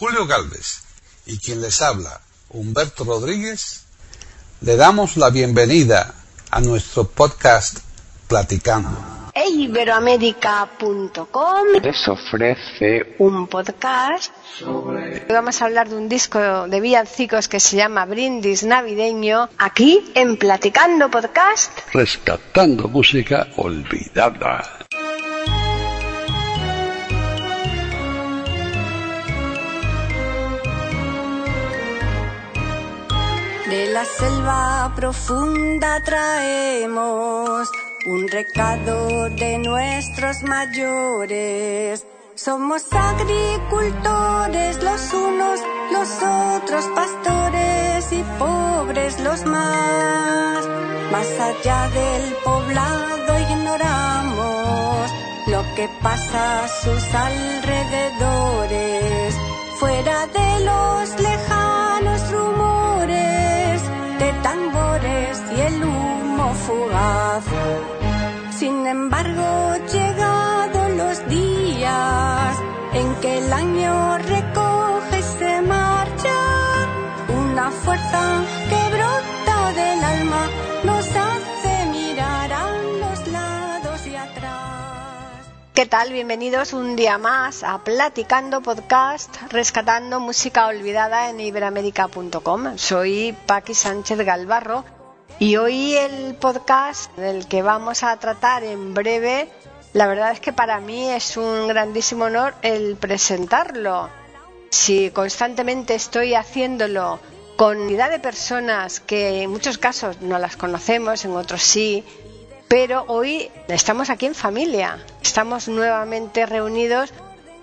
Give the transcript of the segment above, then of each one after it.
Julio Galvez y quien les habla, Humberto Rodríguez, le damos la bienvenida a nuestro podcast Platicando. Iberoamérica.com les ofrece un podcast sobre... Vamos a hablar de un disco de villancicos que se llama Brindis Navideño, aquí en Platicando Podcast. Rescatando música olvidada. Selva profunda traemos un recado de nuestros mayores. Somos agricultores los unos, los otros pastores y pobres los más. Más allá del poblado ignoramos lo que pasa a sus alrededores. Fuera de los lejanos Sin embargo, llegado los días en que el año recoge se marcha, una fuerza que brota del alma nos hace mirar a los lados y atrás. ¿Qué tal? Bienvenidos un día más a Platicando Podcast, rescatando música olvidada en iberamérica.com. Soy Paqui Sánchez Galvarro y hoy el podcast del que vamos a tratar en breve, la verdad es que para mí es un grandísimo honor el presentarlo. Si constantemente estoy haciéndolo con unidad de personas que en muchos casos no las conocemos, en otros sí, pero hoy estamos aquí en familia, estamos nuevamente reunidos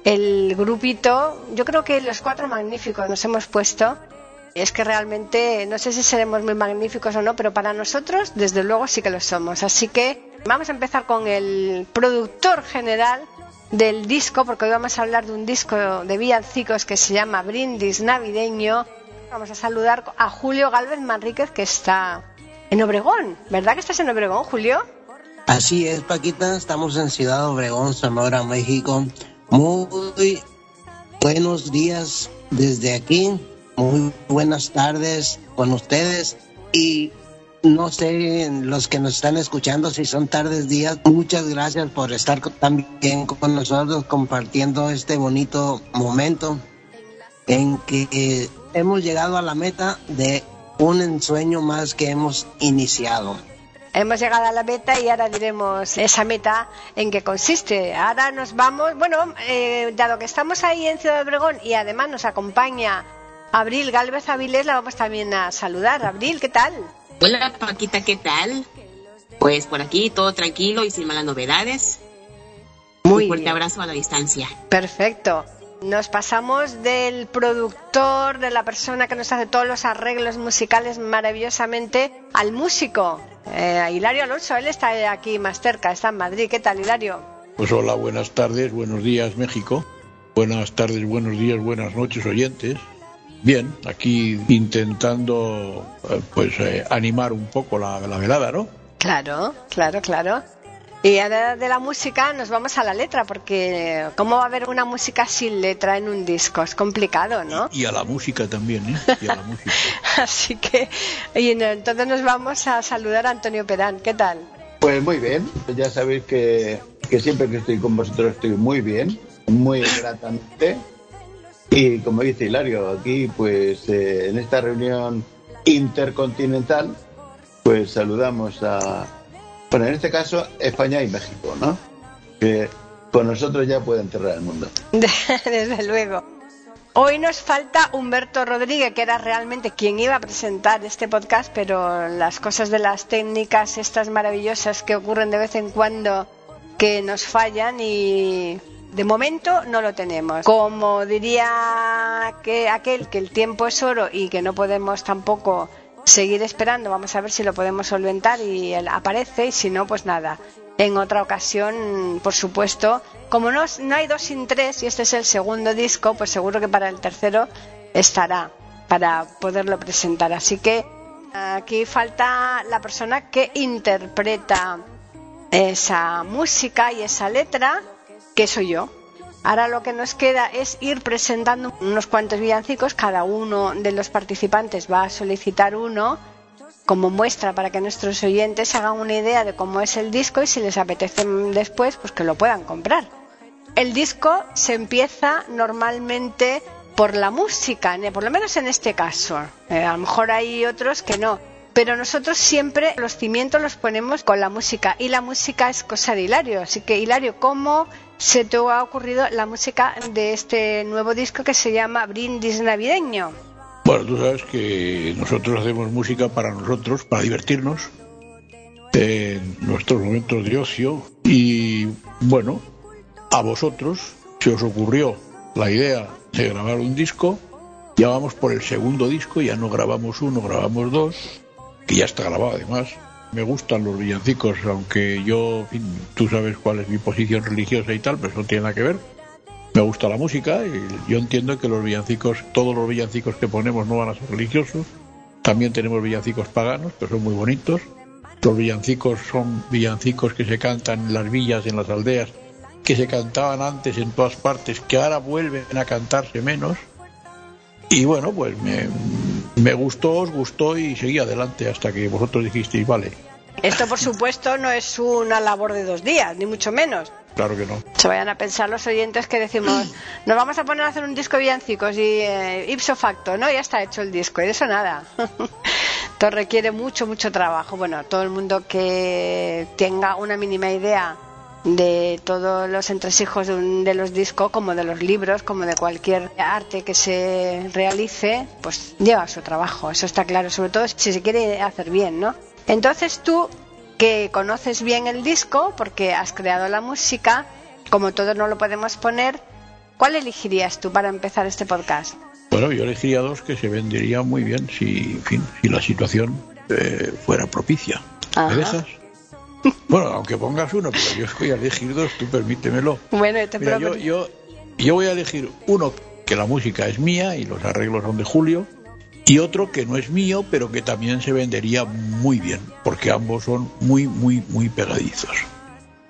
el grupito, yo creo que los cuatro magníficos nos hemos puesto es que realmente no sé si seremos muy magníficos o no, pero para nosotros, desde luego, sí que lo somos. Así que vamos a empezar con el productor general del disco, porque hoy vamos a hablar de un disco de villancicos que se llama Brindis Navideño. Vamos a saludar a Julio Galvez Manríquez, que está en Obregón. ¿Verdad que estás en Obregón, Julio? Así es, Paquita. Estamos en Ciudad Obregón, Sonora, México. Muy buenos días desde aquí muy buenas tardes con ustedes y no sé los que nos están escuchando si son tardes días muchas gracias por estar también con nosotros compartiendo este bonito momento en que hemos llegado a la meta de un ensueño más que hemos iniciado hemos llegado a la meta y ahora diremos esa meta en qué consiste. Ahora nos vamos, bueno, eh, dado que estamos ahí en Ciudad de Obregón y además nos acompaña Abril Galvez Avilés la vamos también a saludar. Abril, ¿qué tal? Hola Paquita, ¿qué tal? Pues por aquí todo tranquilo y sin malas novedades. Muy Un fuerte bien. abrazo a la distancia. Perfecto. Nos pasamos del productor, de la persona que nos hace todos los arreglos musicales maravillosamente, al músico. Eh, Hilario Alonso, él está aquí más cerca, está en Madrid. ¿Qué tal, Hilario? Pues hola, buenas tardes, buenos días México. Buenas tardes, buenos días, buenas noches oyentes. Bien, aquí intentando eh, pues eh, animar un poco la, la, velada, ¿no? Claro, claro, claro. Y ahora de la música nos vamos a la letra, porque ¿cómo va a haber una música sin letra en un disco? Es complicado, ¿no? Y, y a la música también, ¿eh? Y a la música. Así que, y entonces nos vamos a saludar a Antonio Perán. ¿Qué tal? Pues muy bien, ya sabéis que, que siempre que estoy con vosotros estoy muy bien, muy gratamente. Y como dice Hilario, aquí pues eh, en esta reunión intercontinental, pues saludamos a, bueno, en este caso España y México, ¿no? Que con nosotros ya pueden cerrar el mundo. Desde luego. Hoy nos falta Humberto Rodríguez, que era realmente quien iba a presentar este podcast, pero las cosas de las técnicas, estas maravillosas que ocurren de vez en cuando, que nos fallan y de momento no lo tenemos. Como diría que aquel que el tiempo es oro y que no podemos tampoco seguir esperando, vamos a ver si lo podemos solventar y él aparece y si no, pues nada. En otra ocasión, por supuesto, como no, no hay dos sin tres y este es el segundo disco, pues seguro que para el tercero estará para poderlo presentar. Así que aquí falta la persona que interpreta esa música y esa letra, que soy yo. Ahora lo que nos queda es ir presentando unos cuantos villancicos. Cada uno de los participantes va a solicitar uno como muestra para que nuestros oyentes hagan una idea de cómo es el disco y si les apetece después, pues que lo puedan comprar. El disco se empieza normalmente por la música, por lo menos en este caso. Eh, a lo mejor hay otros que no. Pero nosotros siempre los cimientos los ponemos con la música y la música es cosa de Hilario. Así que Hilario, ¿cómo se te ha ocurrido la música de este nuevo disco que se llama Brindis Navideño? Bueno, tú sabes que nosotros hacemos música para nosotros, para divertirnos, en nuestros momentos de ocio. Y bueno, a vosotros se os ocurrió la idea de grabar un disco. Ya vamos por el segundo disco, ya no grabamos uno, grabamos dos, que ya está grabado además. Me gustan los villancicos, aunque yo, tú sabes cuál es mi posición religiosa y tal, pero eso no tiene nada que ver me gusta la música y yo entiendo que los villancicos, todos los villancicos que ponemos no van a ser religiosos. También tenemos villancicos paganos, pero son muy bonitos. Los villancicos son villancicos que se cantan en las villas, en las aldeas, que se cantaban antes en todas partes, que ahora vuelven a cantarse menos. Y bueno, pues me, me gustó, os gustó y seguí adelante hasta que vosotros dijisteis, vale. Esto, por supuesto, no es una labor de dos días, ni mucho menos. Claro que no. Se vayan a pensar los oyentes que decimos, nos vamos a poner a hacer un disco de villancicos y eh, ipso facto, ¿no? Ya está hecho el disco y de eso nada. Esto requiere mucho, mucho trabajo. Bueno, todo el mundo que tenga una mínima idea de todos los entresijos de, de, los discos, como de los libros, como de cualquier arte que se realice, pues lleva su trabajo, eso está claro, sobre todo si se quiere hacer bien, ¿no? Entonces tú que conoces bien el disco porque has creado la música, como todos no lo podemos poner, ¿cuál elegirías tú para empezar este podcast? Bueno, yo elegiría dos que se venderían muy bien si, fin, si la situación eh, fuera propicia. ¿Me dejas? Bueno, aunque pongas uno, pero yo voy a elegir dos, tú permítemelo. Bueno, te Mira, yo, yo, yo voy a elegir uno que la música es mía y los arreglos son de Julio, y otro que no es mío, pero que también se vendería muy bien, porque ambos son muy, muy, muy pegadizos.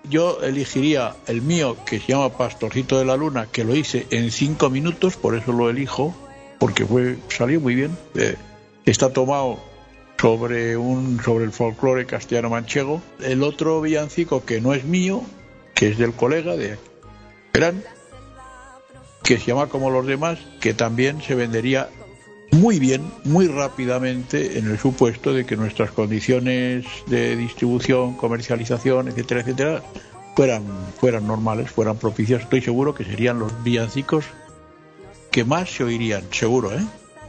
Yo elegiría el mío, que se llama Pastorcito de la Luna, que lo hice en cinco minutos, por eso lo elijo, porque fue, salió muy bien. Eh, está tomado sobre, un, sobre el folclore castellano manchego. El otro villancico que no es mío, que es del colega de Verán, que se llama como los demás, que también se vendería muy bien, muy rápidamente, en el supuesto de que nuestras condiciones de distribución, comercialización, etcétera, etcétera, fueran, fueran normales, fueran propicias. Estoy seguro que serían los villancicos que más se oirían, seguro, ¿eh?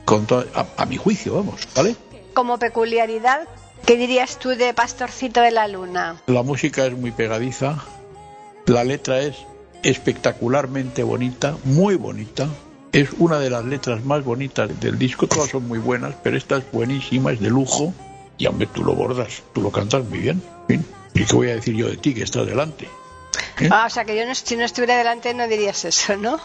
Con a, a mi juicio, vamos, ¿vale? Como peculiaridad, ¿qué dirías tú de Pastorcito de la Luna? La música es muy pegadiza, la letra es espectacularmente bonita, muy bonita, es una de las letras más bonitas del disco, todas son muy buenas, pero esta es buenísima, es de lujo, y hombre, tú lo bordas, tú lo cantas muy bien. ¿Y qué voy a decir yo de ti que estás delante? ¿Eh? Ah, o sea que yo no, si no estuviera delante no dirías eso, ¿no?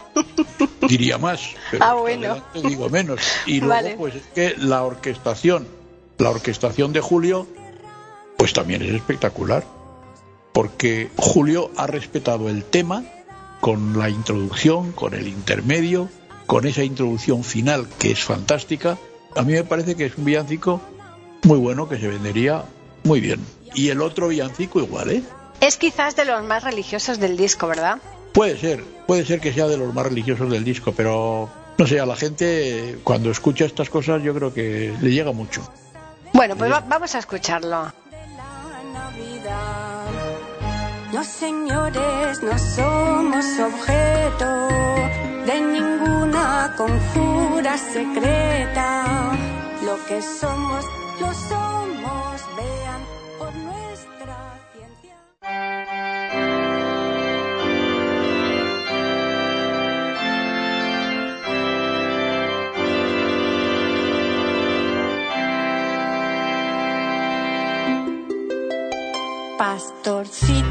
Diría más, pero ah, bueno. digo menos. Y luego, pues es que la orquestación, la orquestación de Julio, pues también es espectacular, porque Julio ha respetado el tema con la introducción, con el intermedio, con esa introducción final que es fantástica, a mí me parece que es un villancico muy bueno que se vendería muy bien. Y el otro villancico igual, ¿eh? Es quizás de los más religiosos del disco, ¿verdad? Puede ser, puede ser que sea de los más religiosos del disco, pero no sé, a la gente cuando escucha estas cosas yo creo que le llega mucho. Bueno, pues vamos a escucharlo. Los señores no somos objeto de ninguna conjura secreta. Lo que somos, lo somos, vean Pastorcito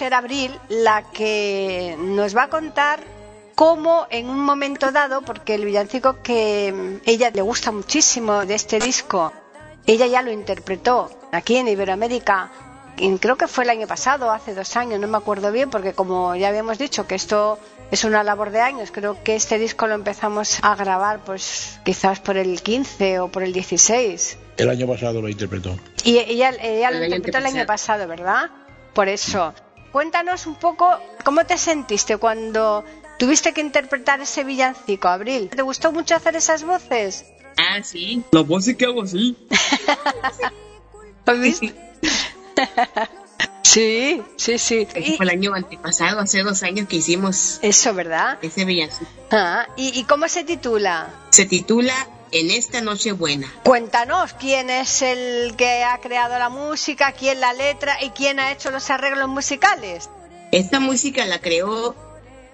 ser Abril la que nos va a contar cómo en un momento dado, porque el villancico que ella le gusta muchísimo de este disco, ella ya lo interpretó aquí en Iberoamérica creo que fue el año pasado, hace dos años, no me acuerdo bien, porque como ya habíamos dicho que esto es una labor de años, creo que este disco lo empezamos a grabar pues quizás por el 15 o por el 16. El año pasado lo interpretó. Y ella, ella lo El interpretó el año pasado. pasado, ¿verdad? Por eso. Cuéntanos un poco cómo te sentiste cuando tuviste que interpretar ese villancico, Abril. ¿Te gustó mucho hacer esas voces? Ah, sí. La voz sí que hago así. ¿Lo viste? sí, sí, sí. Ese Y- fue el año antepasado, hace dos años que hicimos eso, ¿verdad? ese villancico. Ah, ¿y, ¿Y cómo se titula? Se titula En esta noche buena. Cuéntanos quién es el que ha creado la música, quién la letra y quién ha hecho los arreglos musicales. Esta música la creó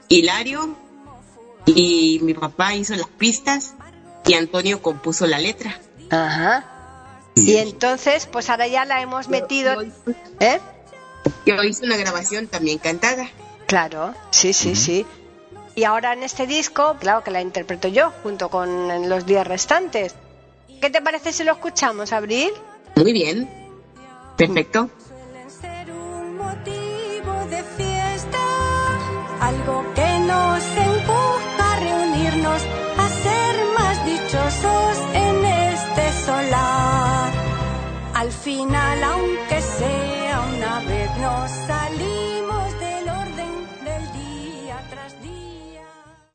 Hilario y mi papá hizo las pistas y Antonio compuso la letra. Ajá. Y entonces, pues ahora ya la hemos metido. ¿Eh? Yo hice una grabación también cantada. Claro, sí, sí, sí. Y ahora en este disco, claro que la interpreto yo, junto con los días restantes. ¿Qué te parece si lo escuchamos, Abril? Muy bien. Perfecto. Suelen ser un motivo de fiesta, algo que nos empuja a reunirnos, a ser más dichosos en este solar. Al final,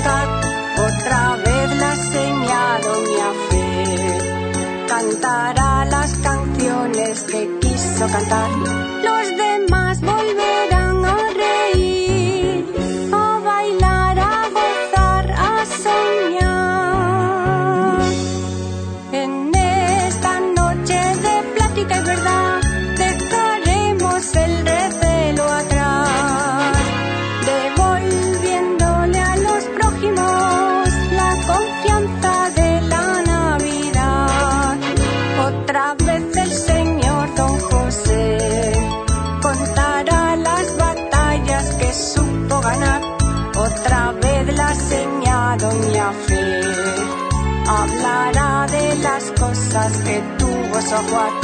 Otra vez la señal Doña Fe cantará las canciones que quiso cantar. Tuvo su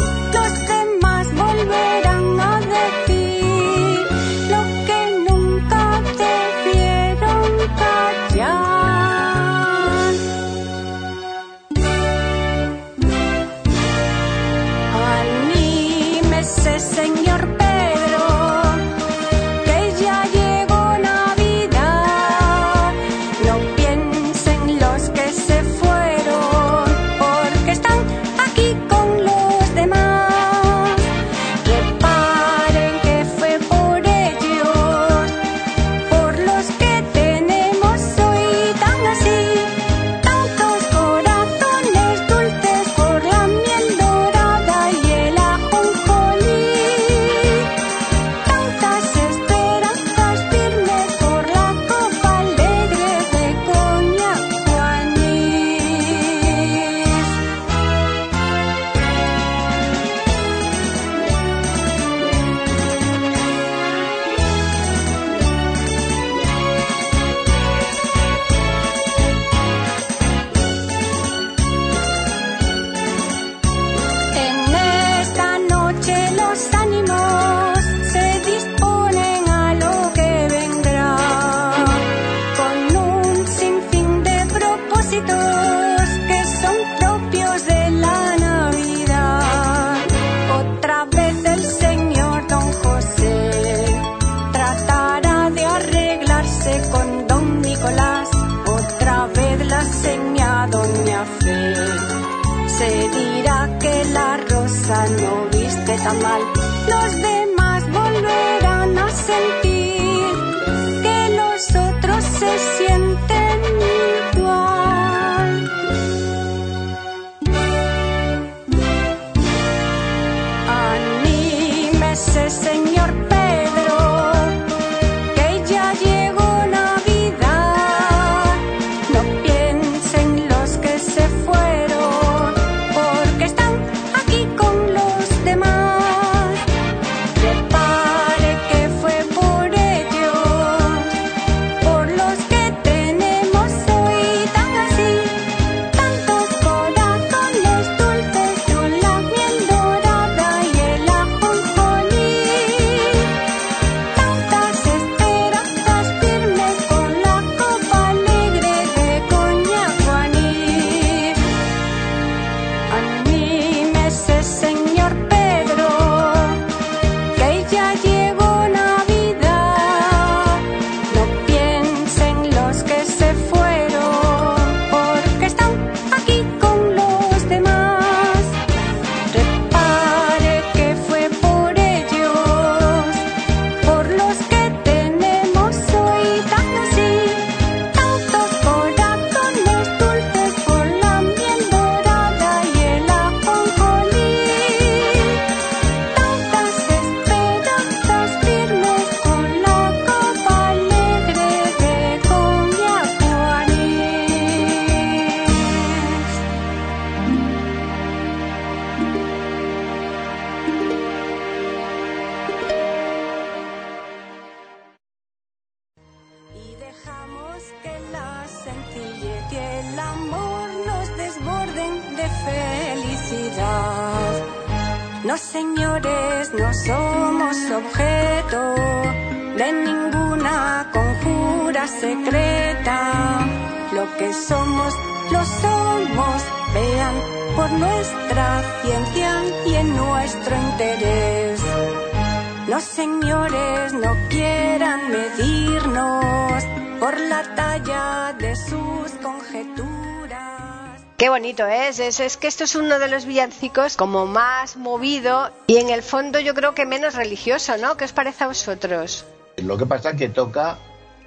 es. es, que esto es uno de los villancicos como más movido y en el fondo yo creo que menos religioso, ¿no? ¿Qué os parece a vosotros? Lo que pasa es que toca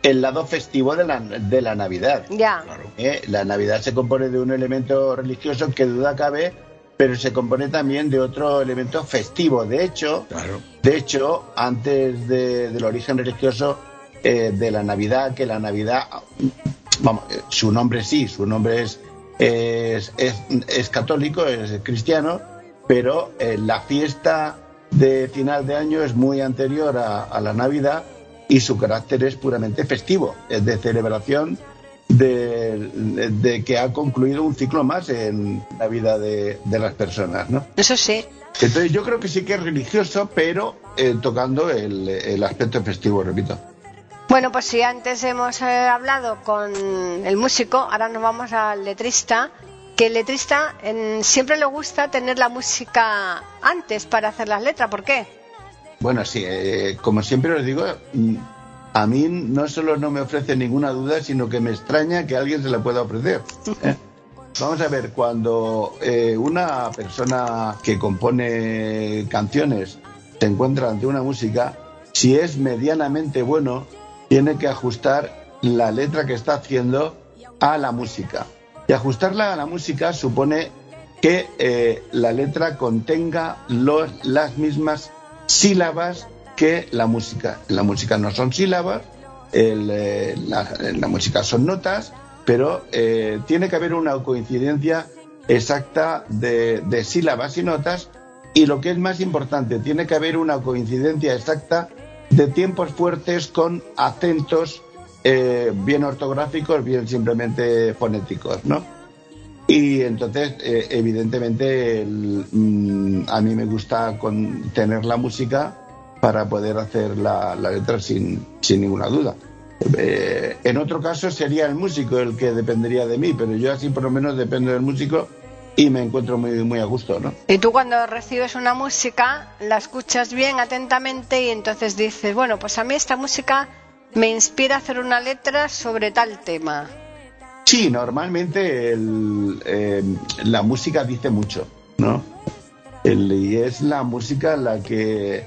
el lado festivo de la, de la Navidad. Ya. ¿eh? La Navidad se compone de un elemento religioso que duda cabe, pero se compone también de otro elemento festivo. De hecho, Claro. de hecho, antes de- del origen religioso eh, de la Navidad, que la Navidad, vamos, eh, su nombre sí, su nombre es es, es, es católico, es cristiano, pero eh, la fiesta de final de año es muy anterior a, a la Navidad y su carácter es puramente festivo, es de celebración de, de- de que ha concluido un ciclo más en la vida de, de las personas, ¿no? Eso sí. Entonces yo creo que sí que es religioso, pero eh, tocando el, el aspecto festivo, repito. Bueno, pues si antes hemos eh, hablado con el músico, ahora nos vamos al letrista, que el letrista en- siempre le gusta tener la música antes para hacer las letras. ¿Por qué? Bueno, sí, eh, como siempre os digo, mm, a mí no solo no me ofrece ninguna duda, sino que me extraña que alguien se la pueda ofrecer. ¿eh? Vamos a ver, cuando eh, una persona que compone canciones se encuentra ante una música, si es medianamente bueno, tiene que ajustar la letra que está haciendo a la música. Y ajustarla a la música supone que eh, la letra contenga los, las mismas sílabas que la música. La música no son sílabas, el, eh, la, la música son notas, pero eh, tiene que haber una coincidencia exacta de, de sílabas y notas y lo que es más importante, tiene que haber una coincidencia exacta de tiempos fuertes con acentos eh, bien ortográficos, bien simplemente fonéticos, ¿no? Y entonces, eh, evidentemente, mm, a mí me gusta con, tener la música para poder hacer la, la letra sin, sin ninguna duda. Eh, en otro caso sería el músico el que dependería de mí, pero yo así por lo menos dependo del músico y me encuentro muy, muy a gusto, ¿no? Y tú cuando recibes una música la escuchas bien atentamente y entonces dices, bueno, pues a mí esta música me inspira a hacer una letra sobre tal tema. Sí, normalmente el, eh, la música dice mucho, ¿no? El- y es la música la que,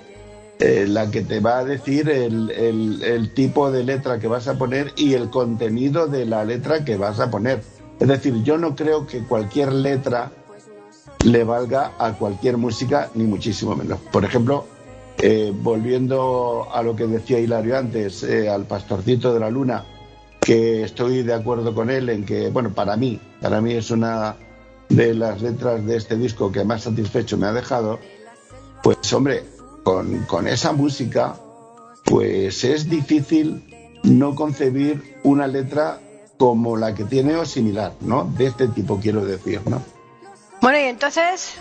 eh, la que te va a decir el, el- el tipo de letra que vas a poner y el contenido de la letra que vas a poner. Es decir, yo no creo que cualquier letra le valga a cualquier música, ni muchísimo menos. Por ejemplo, eh, volviendo a lo que decía Hilario antes, eh, al Pastorcito de la Luna, que estoy de acuerdo con él en que, bueno, para mí, para mí es una de las letras de este disco que más satisfecho me ha dejado, pues hombre, con, con esa música, pues es difícil no concebir una letra como la que tiene o similar, ¿no? De este tipo quiero decir, ¿no? Bueno, y entonces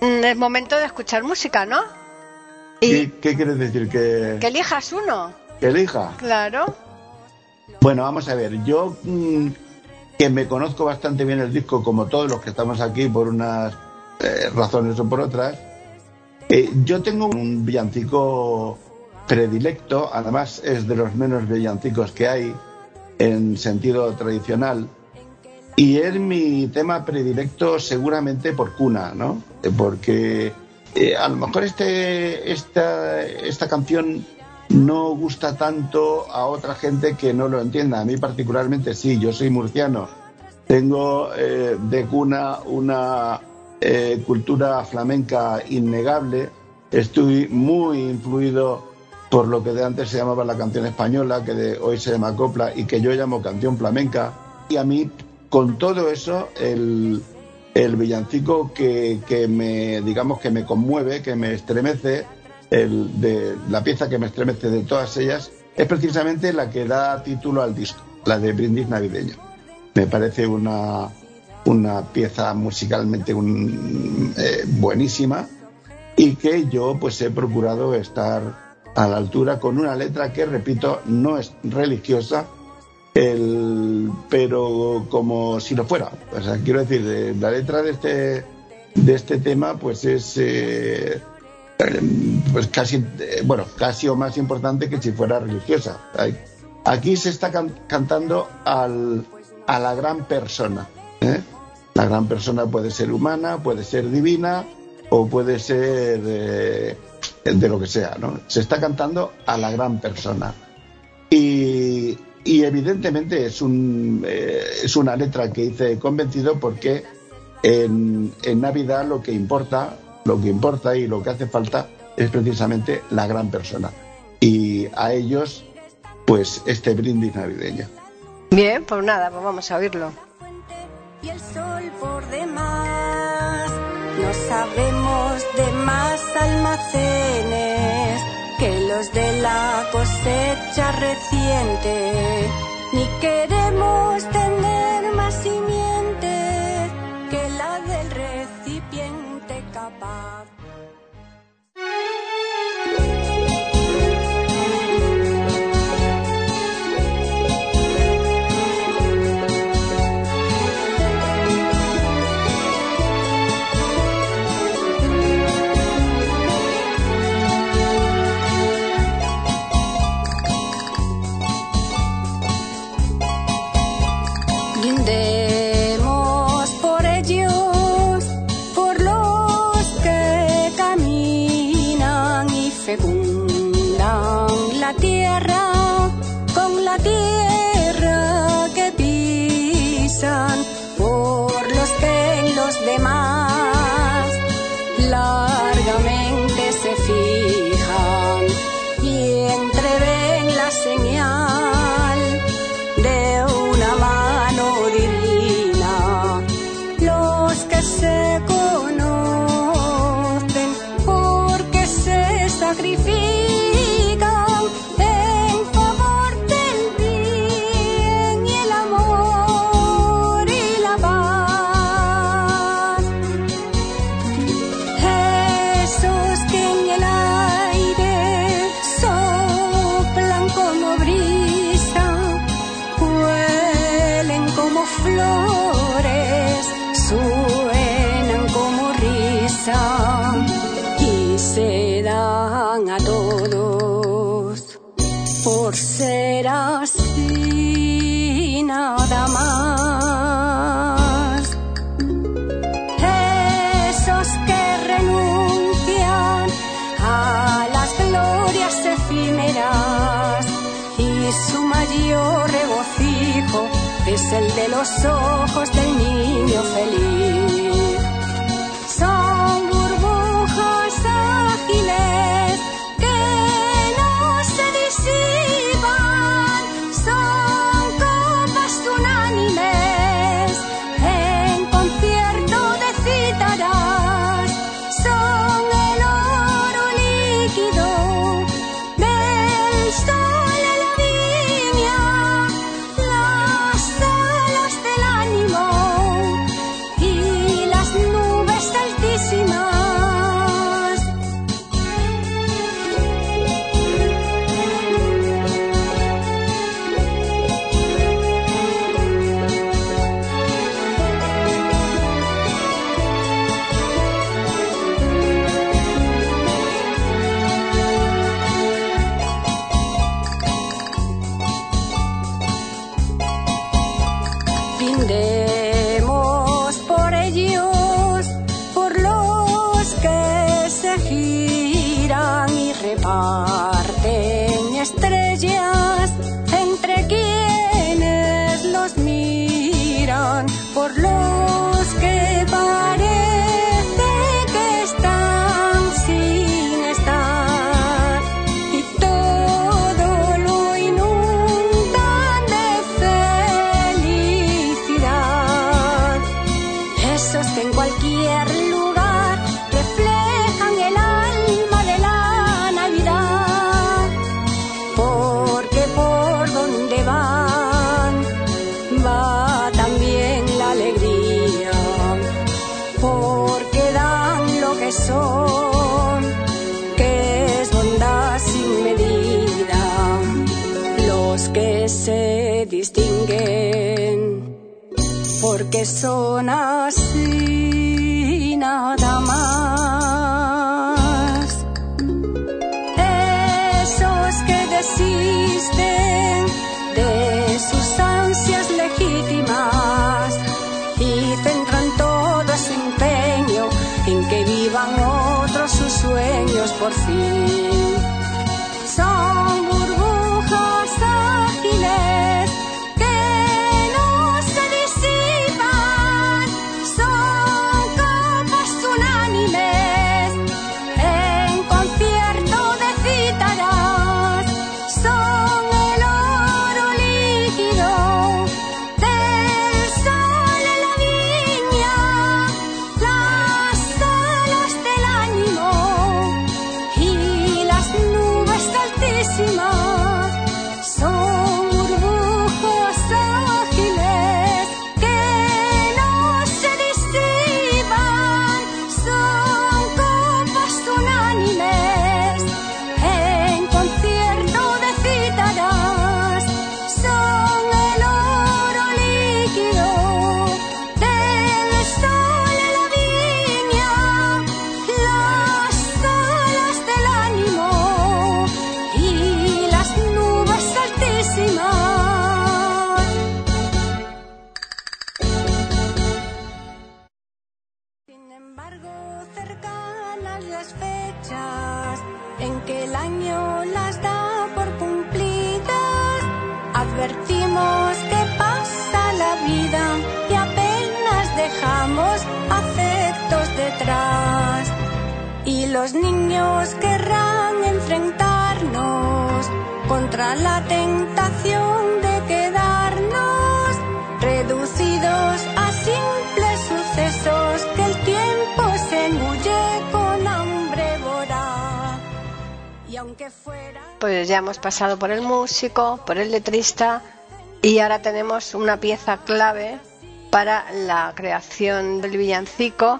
mm, es momento de escuchar música, ¿no? Y ¿Qué, qué quieres decir? ¿Que, que elijas uno. que elija? Claro. Bueno, vamos a ver, yo mm, que me conozco bastante bien el disco, como todos los que estamos aquí por unas eh, razones o por otras, eh, yo tengo un villancico predilecto, además es de los menos villancicos que hay en sentido tradicional, y es mi tema predilecto seguramente por cuna, ¿no? Porque eh, a lo mejor este, esta, esta canción no gusta tanto a otra gente que no lo entienda. A mí particularmente sí, yo soy murciano. Tengo eh, de cuna una eh, cultura flamenca innegable. Estoy muy influido por lo que de antes se llamaba la canción española, que de hoy se llama copla y que yo llamo canción flamenca. Y a mí, con todo eso, el, el villancico que, que me, digamos, que me conmueve, que me estremece, el de la pieza que me estremece de todas ellas, es precisamente la que da título al disco, la de Brindis Navideño. Me parece una, una pieza musicalmente eh, buenísima y que yo pues he procurado estar a la altura con una letra que, repito, no es religiosa, el, pero como si lo fuera. O sea, quiero decir, la letra de este, de este tema pues es eh, pues casi, eh, bueno, casi o más importante que si fuera religiosa. Aquí se está can- cantando al, a la gran persona. ¿eh? La gran persona puede ser humana, puede ser divina o puede ser de lo que sea, ¿no? Se está cantando a la gran persona. Y, y evidentemente es, un, eh, es una letra que hice convencido porque en, en Navidad lo que importa, lo que importa y lo que hace falta es precisamente la gran persona. Y a ellos, pues este brindis navideño. Bien, pues nada, pues vamos a oírlo. y el sol por demás. No sabemos de más almacenes que los de la cosecha reciente, ni queremos tener más simiente que la del recipiente capaz. por sí. pasado por el músico, por el letrista y ahora tenemos una pieza clave para la creación del villancico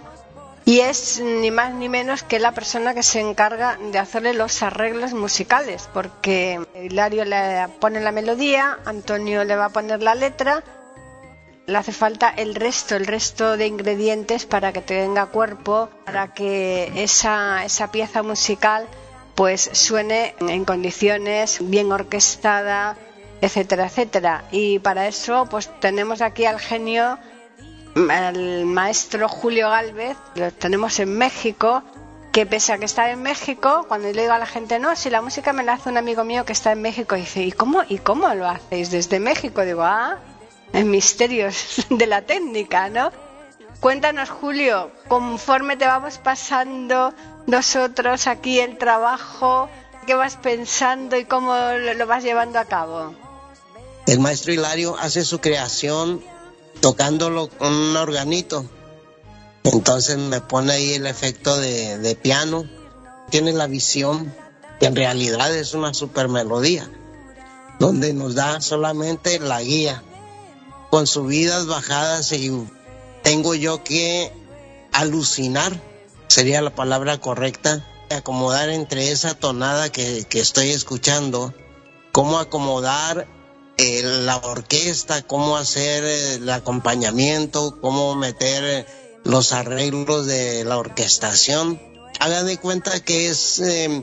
y es ni más ni menos que la persona que se encarga de hacerle los arreglos musicales, porque Hilario le pone la melodía, Antonio le va a poner la letra, le hace falta el resto, el resto de ingredientes para que tenga cuerpo, para que esa, esa pieza musical pues suene en condiciones bien orquestada, etcétera, etcétera. Y para eso, pues tenemos aquí al genio, al maestro Julio Galvez, lo tenemos en México, que pese a que está en México, cuando le digo a la gente, no, si la música me la hace un amigo mío que está en México, dice, ¿y cómo, ¿y cómo lo hacéis desde México? Digo, ah, en misterios de la técnica, ¿no? Cuéntanos, Julio, conforme te vamos pasando nosotros aquí el trabajo, ¿qué vas pensando y cómo lo vas llevando a cabo? El maestro Hilario hace su creación tocándolo con un organito. Entonces me pone ahí el efecto de, piano. Tiene la visión que en realidad es una super melodía, donde nos da solamente la guía, con subidas, bajadas y tengo yo que alucinar, sería la palabra correcta, acomodar entre esa tonada que, estoy escuchando, cómo acomodar eh, la orquesta, cómo hacer eh, el acompañamiento, cómo meter eh, los arreglos de la orquestación. Hagan de cuenta que es, eh,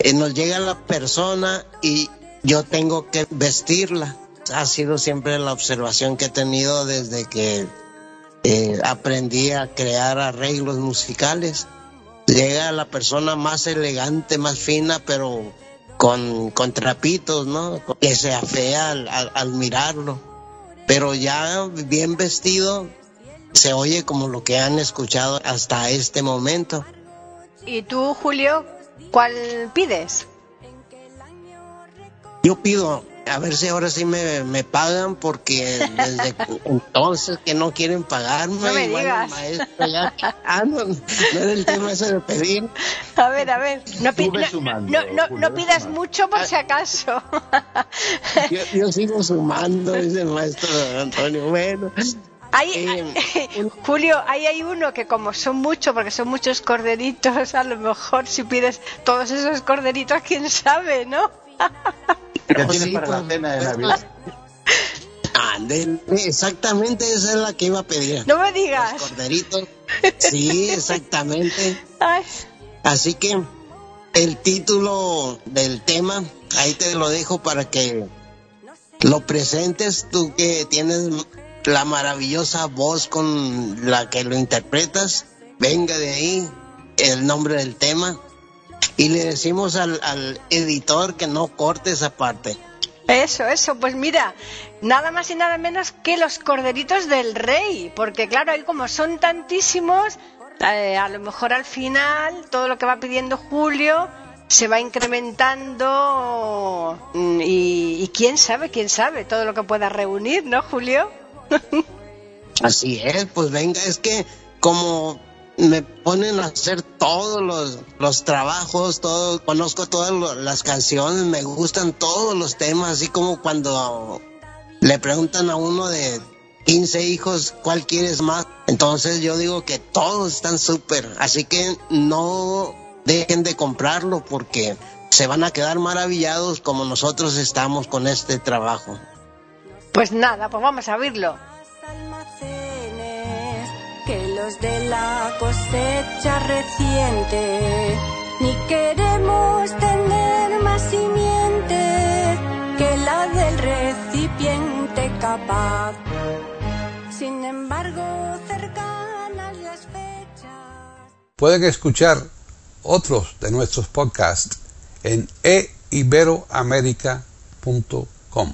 eh, nos llega la persona y yo tengo que vestirla. Ha sido siempre la observación que he tenido desde que eh, aprendí a crear arreglos musicales. Llega la persona más elegante, más fina, pero con, con trapitos, ¿no? Que se afea al, al, al mirarlo. Pero ya bien vestido, se oye como lo que han escuchado hasta este momento. ¿Y tú, Julio, cuál pides? Yo pido, a ver si ahora sí me, me pagan, porque desde entonces que no quieren pagarme. No me igual el digas. maestro ya- ah, no, no era el tema ese de pedir. A ver, a ver, no, pi- Sube no- sumando, no- no- Julio, no ve pidas sumando. mucho por si acaso. Yo, yo sigo sumando, dice el maestro Antonio. Bueno, Ahí, Eh, Julio, ahí hay uno que como son muchos, porque son muchos corderitos, a lo mejor si pides todos esos corderitos, quién sabe, ¿no? Que No, tienes sí, para la pues, cena de pues, Navidad. ándele, exactamente esa es la que iba a pedir. No me Los digas. corderitos. Sí, exactamente. Ay, Así que el título del tema, ahí te lo dejo para que lo presentes tú que tienes la maravillosa voz con la que lo interpretas. Venga de ahí el nombre del tema. Y le decimos al, al editor que no corte esa parte. Eso, eso, pues mira, nada más y nada menos que los corderitos del rey, porque claro, ahí como son tantísimos, eh, a lo mejor al final todo lo que va pidiendo Julio se va incrementando mm, y, y quién sabe, quién sabe todo lo que pueda reunir, ¿no, Julio? Así es, pues venga, es que como me ponen a hacer todos los, los trabajos, todo, conozco todas las canciones, me gustan todos los temas, así como cuando le preguntan a uno de 15 hijos cuál quieres más, entonces yo digo que todos están súper, así que no dejen de comprarlo porque se van a quedar maravillados como nosotros estamos con este trabajo. Pues nada, pues vamos a oírlo. De la cosecha reciente, ni queremos tener más simiente que la del recipiente capaz. Sin embargo, cercanas las fechas. Pueden escuchar otros de nuestros podcasts en eiberoamerica.com.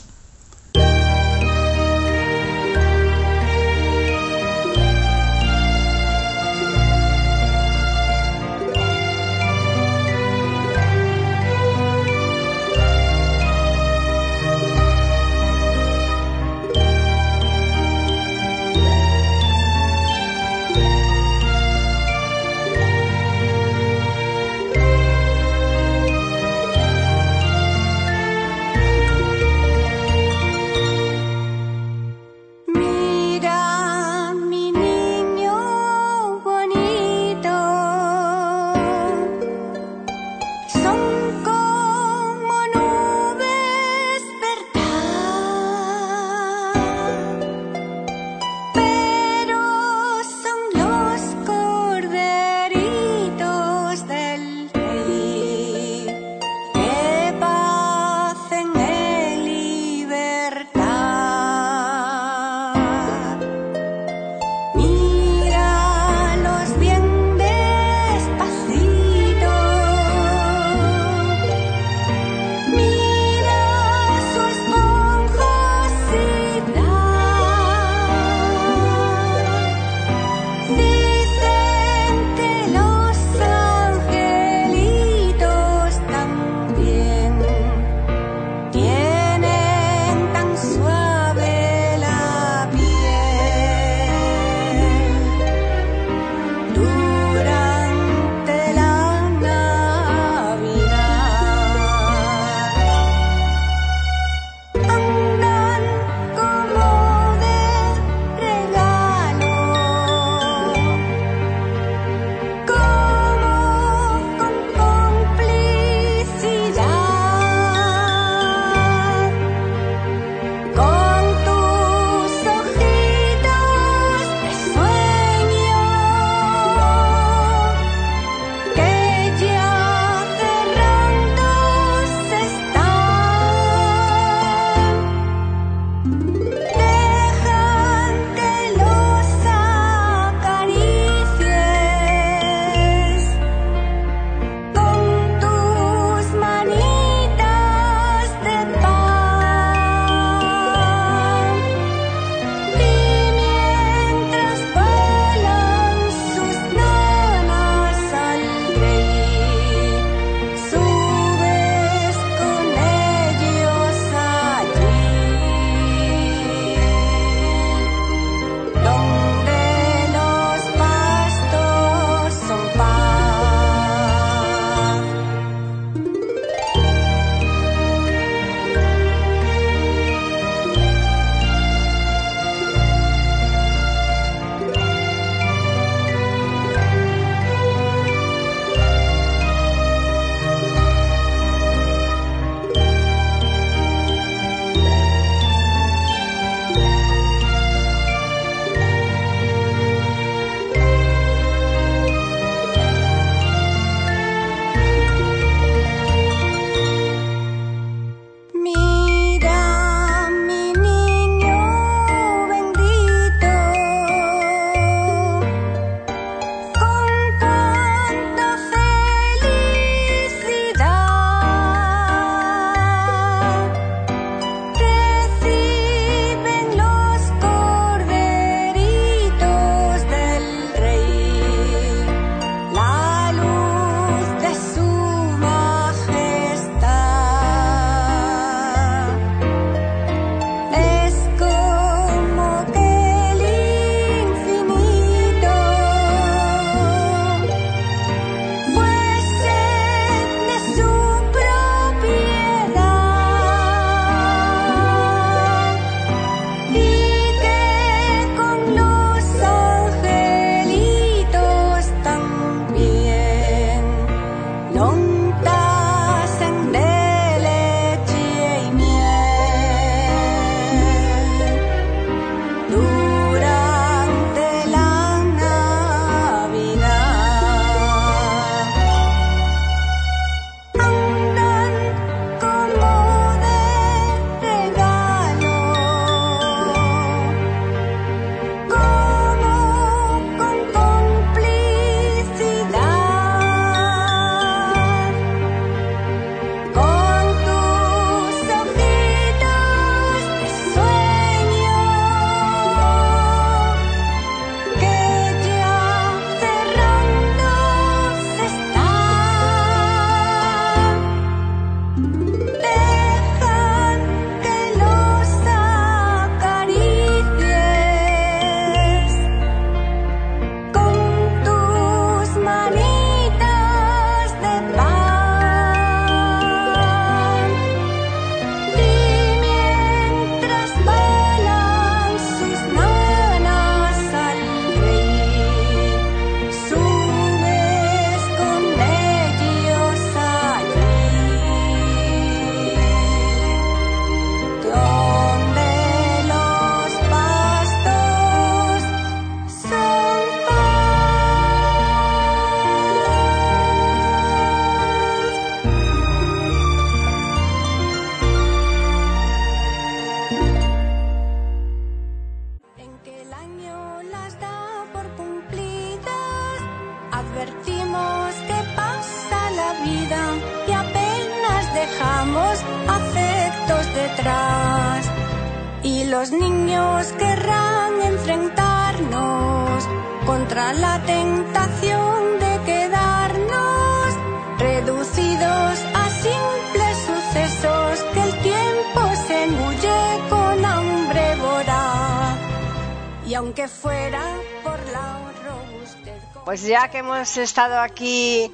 hemos estado aquí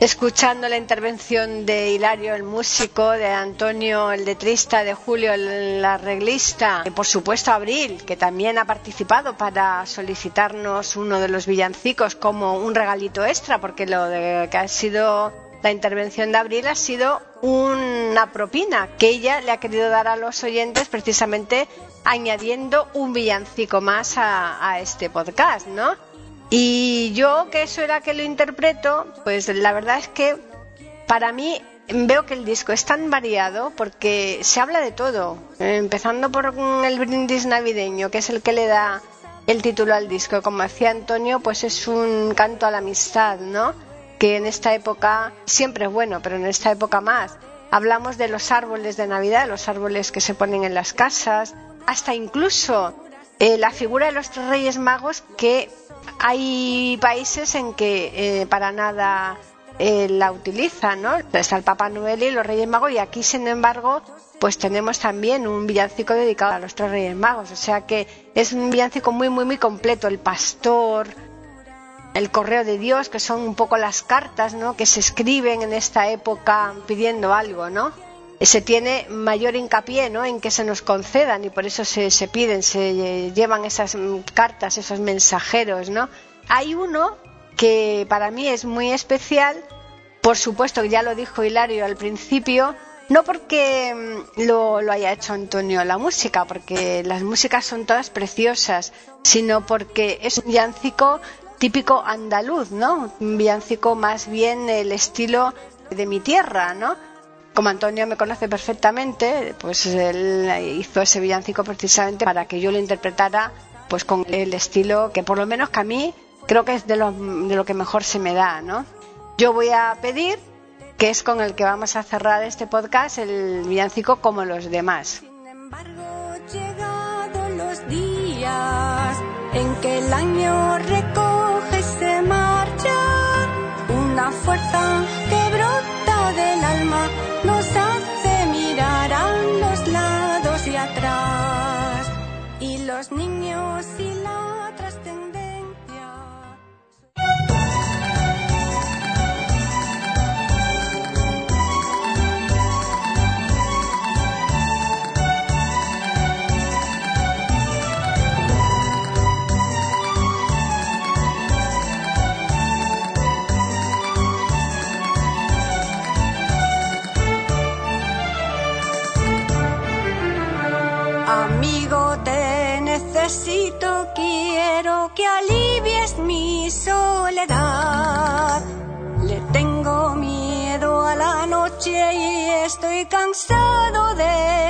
escuchando la intervención de Hilario el músico, de Antonio el letrista, de Julio el arreglista, y por supuesto Abril, que también ha participado para solicitarnos uno de los villancicos como un regalito extra, porque lo de, que ha sido la intervención de Abril ha sido una propina que ella le ha querido dar a los oyentes precisamente añadiendo un villancico más a, a este podcast, ¿no? Y yo, que eso era que lo interpreto, pues la verdad es que para mí veo que el disco es tan variado porque se habla de todo, empezando por el brindis navideño, que es el que le da el título al disco. Como decía Antonio, pues es un canto a la amistad, ¿no? Que en esta época siempre es bueno, pero en esta época más. Hablamos de los árboles de Navidad, los árboles que se ponen en las casas, hasta incluso eh, la figura de los tres Reyes Magos que hay países en que eh, para nada eh, la utilizan, ¿no? Está el Papá Noel y los Reyes Magos y aquí, sin embargo, pues tenemos también un villancico dedicado a los tres Reyes Magos. O sea que es un villancico muy, muy, muy completo. El pastor, el correo de Dios, que son un poco las cartas, ¿no? Que se escriben en esta época pidiendo algo, ¿no? Se tiene mayor hincapié, ¿no? En que se nos concedan y por eso se, se piden, se llevan esas cartas, esos mensajeros, ¿no? Hay uno que para mí es muy especial, por supuesto que ya lo dijo Hilario al principio, no porque mm, lo, lo, haya hecho Antonio la música, porque las músicas son todas preciosas, sino porque es un villancico típico andaluz, ¿no? Un villancico más bien el estilo de mi tierra, ¿no? Como Antonio me conoce perfectamente, pues él hizo ese villancico precisamente para que yo lo interpretara pues con el estilo que por lo menos que a mí creo que es de lo, de lo que mejor se me da, ¿no? Yo voy a pedir, que es con el que vamos a cerrar este podcast, el villancico como los demás. Sin embargo, llegado los días en que el año recoge se marcha, una fuerza que brota los niños y que alivies mi soledad. Le tengo miedo a la noche y estoy cansado de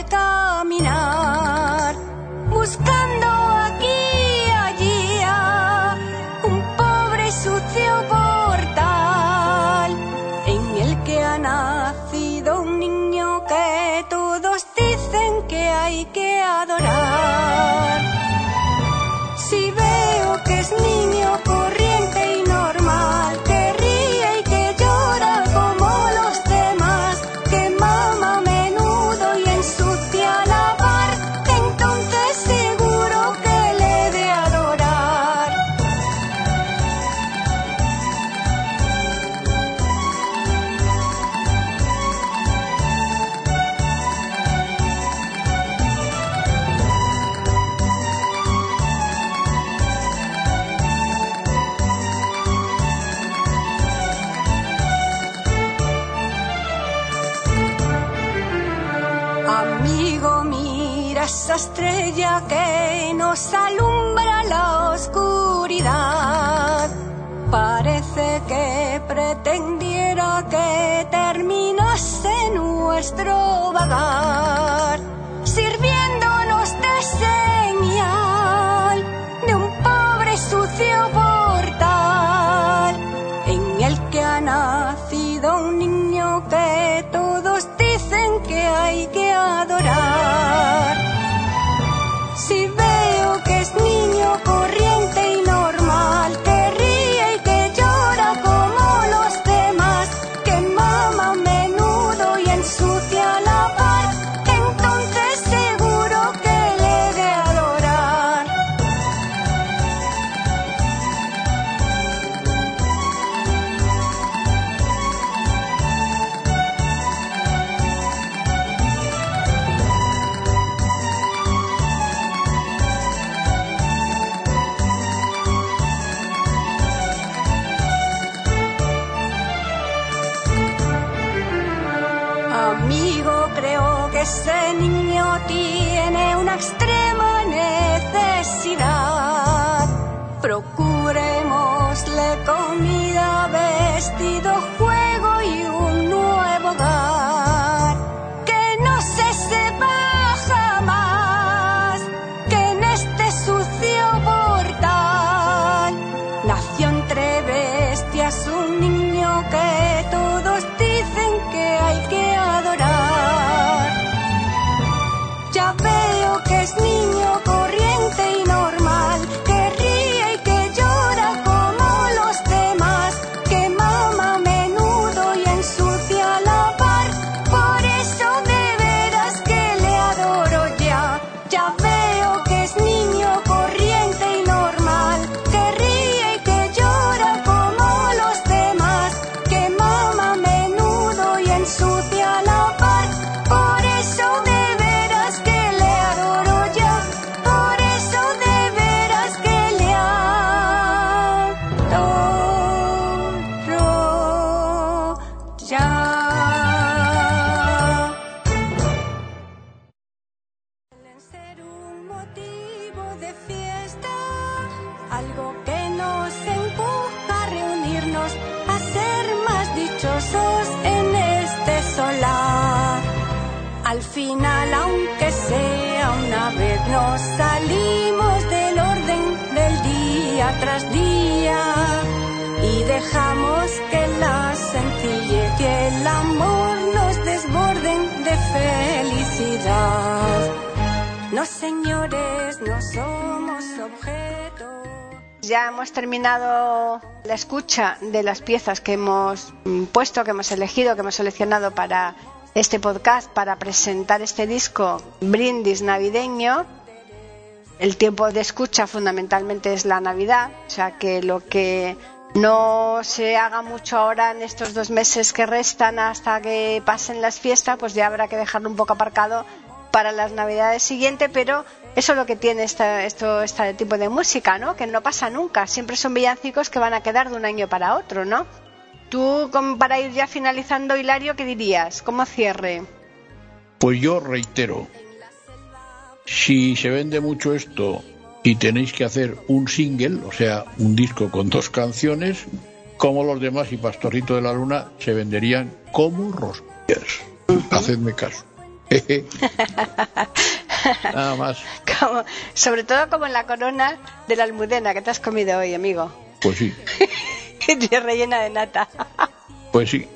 de las piezas que hemos mm, puesto, que hemos elegido, que hemos seleccionado para este podcast, para presentar este disco Brindis Navideño. El tiempo de escucha fundamentalmente es la Navidad, o sea que lo que no se haga mucho ahora en estos dos meses que restan hasta que pasen las fiestas, pues ya habrá que dejarlo un poco aparcado para las navidades siguientes, pero eso es lo que tiene esta, esto, este tipo de música, ¿no? Que no pasa nunca, siempre son villancicos que van a quedar de un año para otro, ¿no? Tú, para ir ya finalizando, Hilario, ¿qué dirías? ¿Cómo cierre? Pues yo reitero, si se vende mucho esto y tenéis que hacer un single, o sea, un disco con dos canciones, como los demás y Pastorito de la Luna se venderían como rosquillas. Hacedme caso. Nada más. Como- sobre todo como en la corona de la almudena que te has comido hoy, amigo. Pues sí, Que rellena de nata. pues sí.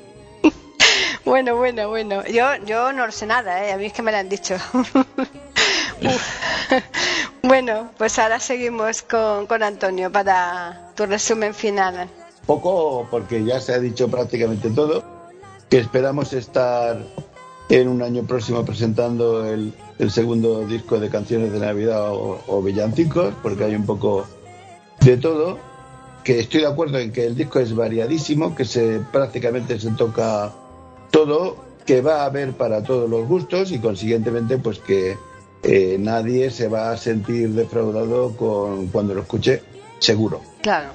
Bueno, bueno, bueno. Yo, yo no lo sé nada, ¿eh? A mí es que me lo han dicho. Bueno, pues ahora seguimos con, con Antonio para tu resumen final. Poco porque ya se ha dicho prácticamente todo, que esperamos estar en un año próximo presentando el, el segundo disco de canciones de Navidad o, o villancicos, porque hay un poco de todo, que estoy de acuerdo en que el disco es variadísimo, que se prácticamente se toca todo, que va a haber para todos los gustos y consiguientemente pues que eh, nadie se va a sentir defraudado con cuando lo escuche, seguro. Claro.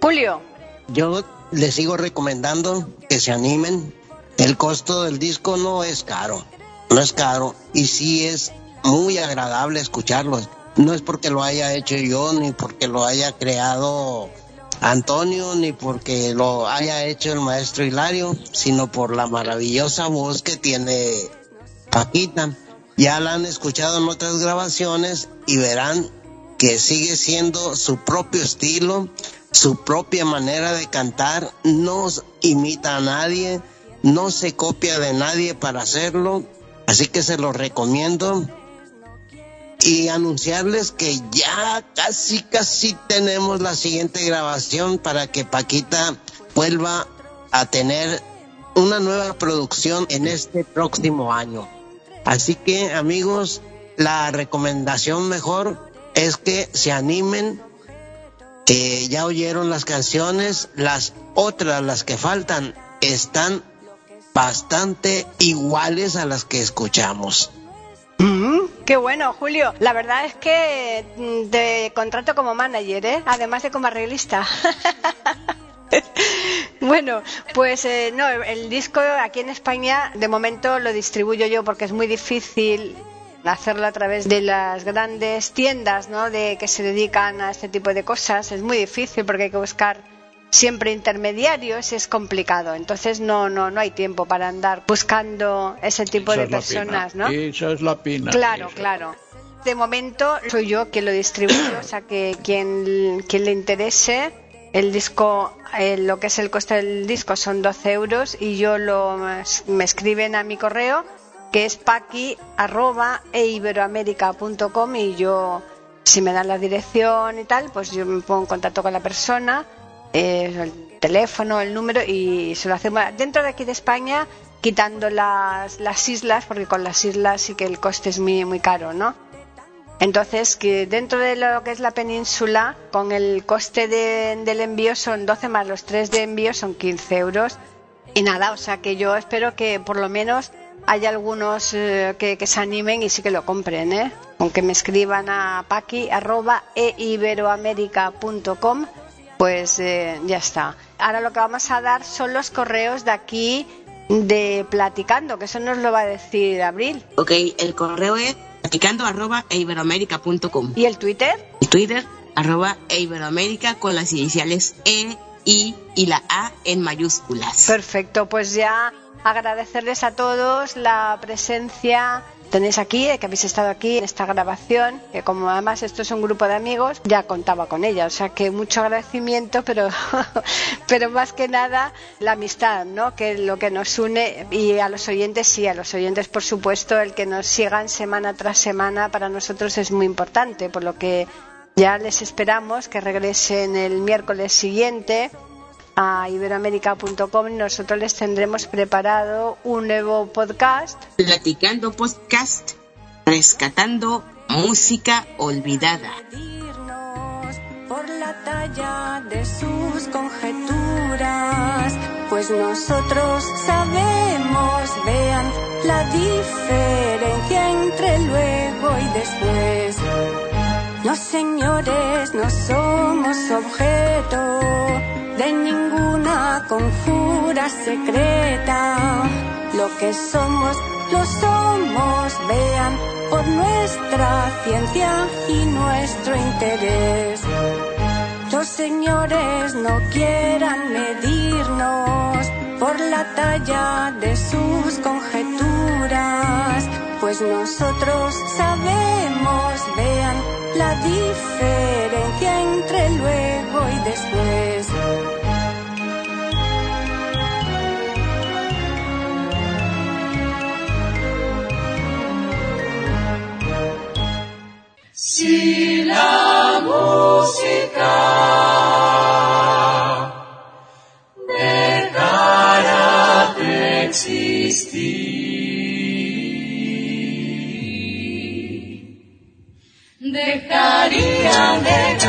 Julio, Yo les sigo recomendando que se animen. El costo del disco no es caro, no es caro y sí es muy agradable escucharlo. No es porque lo haya hecho yo, ni porque lo haya creado Antonio, ni porque lo haya hecho el maestro Hilario, sino por la maravillosa voz que tiene Paquita. Ya la han escuchado en otras grabaciones y verán que sigue siendo su propio estilo, su propia manera de cantar, no imita a nadie, no se copia de nadie para hacerlo, así que se lo recomiendo. Y anunciarles que ya casi, casi tenemos la siguiente grabación para que Paquita vuelva a tener una nueva producción en este próximo año. Así que amigos, la recomendación mejor es que se animen, que ya oyeron las canciones, las otras, las que faltan, están bastante iguales a las que escuchamos. qué bueno, Julio. La verdad es que mm, te contrato como manager, ¿eh? Además de como arreglista. Bueno, pues eh, no, el disco aquí en España de momento lo distribuyo yo porque es muy difícil hacerlo a través de las grandes tiendas, ¿no? De que se dedican a este tipo de cosas. Es muy difícil porque hay que buscar siempre intermediarios es complicado. Entonces no, no, no hay tiempo para andar buscando ese tipo de es personas. ¿no? Es la pena. Claro, claro. De momento soy yo quien lo distribuye, o sea que quien, quien le interese, el disco, eh, lo que es el coste del disco son 12 euros y yo lo me escriben a mi correo que es paqui arroba eiberoamerica.com y yo si me dan la dirección y tal, pues yo me pongo en contacto con la persona, eh, el teléfono, el número y se lo hacemos dentro de aquí de España quitando las, las islas porque con las islas sí que el coste es muy muy caro, ¿no? Entonces, que dentro de lo que es la península, con el coste de- del envío son 12 más los 3 de envío son 15 euros. Y nada, o sea que yo espero que por lo menos haya algunos eh, que, se animen y sí que lo compren, ¿eh? Aunque me escriban a paqui arroba eiberoamerica.com, pues eh, ya está. Ahora lo que vamos a dar son los correos de aquí de Platicando, que eso nos lo va a decir Abril. Ok, el correo es platicando arroba iberoamérica.com. ¿Y el Twitter? El Twitter arroba Iberoamérica con las iniciales E, I y la A en mayúsculas. Perfecto, pues ya agradecerles a todos la presencia tenéis aquí, que habéis estado aquí en esta grabación, que como además esto es un grupo de amigos, ya contaba con ella, o sea que mucho agradecimiento, pero, pero más que nada la amistad, ¿no? Que es lo que nos une y a los oyentes sí, a los oyentes por supuesto, el que nos sigan semana tras semana para nosotros es muy importante, por lo que ya les esperamos que regresen el miércoles siguiente a iberoamérica.com nosotros les tendremos preparado un nuevo podcast. Platicando podcast, rescatando música olvidada. Por la talla de sus conjeturas, pues nosotros sabemos, vean la diferencia entre luego y después. Los señores no somos objeto de ninguna conjura secreta. Lo que somos, lo somos, vean, por nuestra ciencia y nuestro interés. Los señores no quieran medirnos por la talla de sus conjeturas, pues nosotros sabemos, vean, la diferencia entre luego y después. Si la música dejara de existir,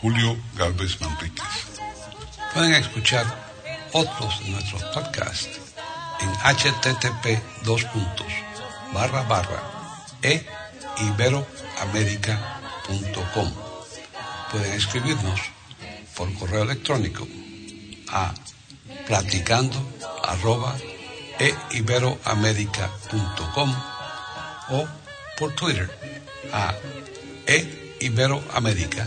Julio Galvez Manríquez. Pueden escuchar otros de nuestros podcasts en http dos e. Pueden escribirnos por correo electrónico a platicando eiberoamerica.com o por Twitter a eiberoamerica